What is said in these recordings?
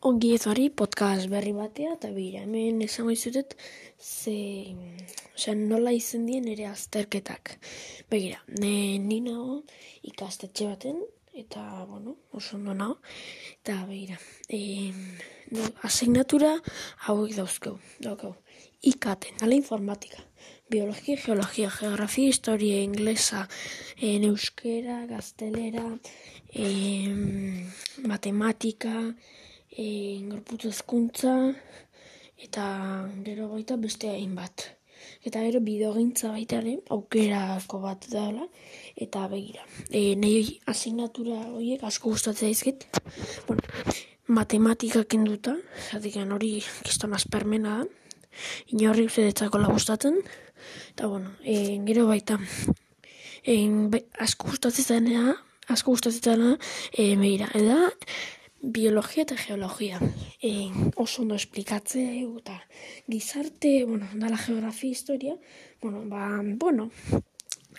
Ongi etorri podcast berri batea eta bira, hemen esango izutet ze, osea, nola izen dien ere azterketak. Begira, ne, ni nago ikastetxe baten, eta, bueno, oso ondo nago, eta begira, e, no, asignatura hauek dauzkeu, daukau, ikaten, ala informatika, biologia, geologia, geografia, historia, inglesa, en euskera, gaztelera, e, matematika, e, gorputz hezkuntza eta gero baita beste hainbat. Eta gero bideogintza baita ere aukerako bat dela eta begira. E, nei asignatura horiek asko gustatzen zaizkit. Bueno, matematika kenduta, zatikan hori kiston aspermena da. Inorri uste gustatzen. Eta bueno, e, gero baita e, asko gustatzen zainea, asko gustatzen zainea, e, begira, eda biologia eta geologia. E, oso ondo esplikatzea eta gizarte, bueno, dala geografia historia, bueno, ba, bueno,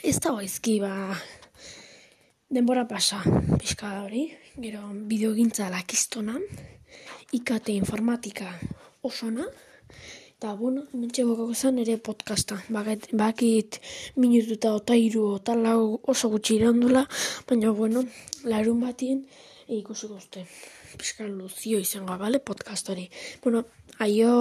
ez da gaizki, ba, denbora pasa, pixka hori, gero bideogintza lakistona, ikate informatika osona, eta, bueno, mentxe bokako zen ere podcasta, bakit, bakit minutu eta otairu eta lau oso gutxi irandula, baina, bueno, larun batien, ikusiko uste. Piskal luzio izango, bale, podcast hori. Bueno, aio...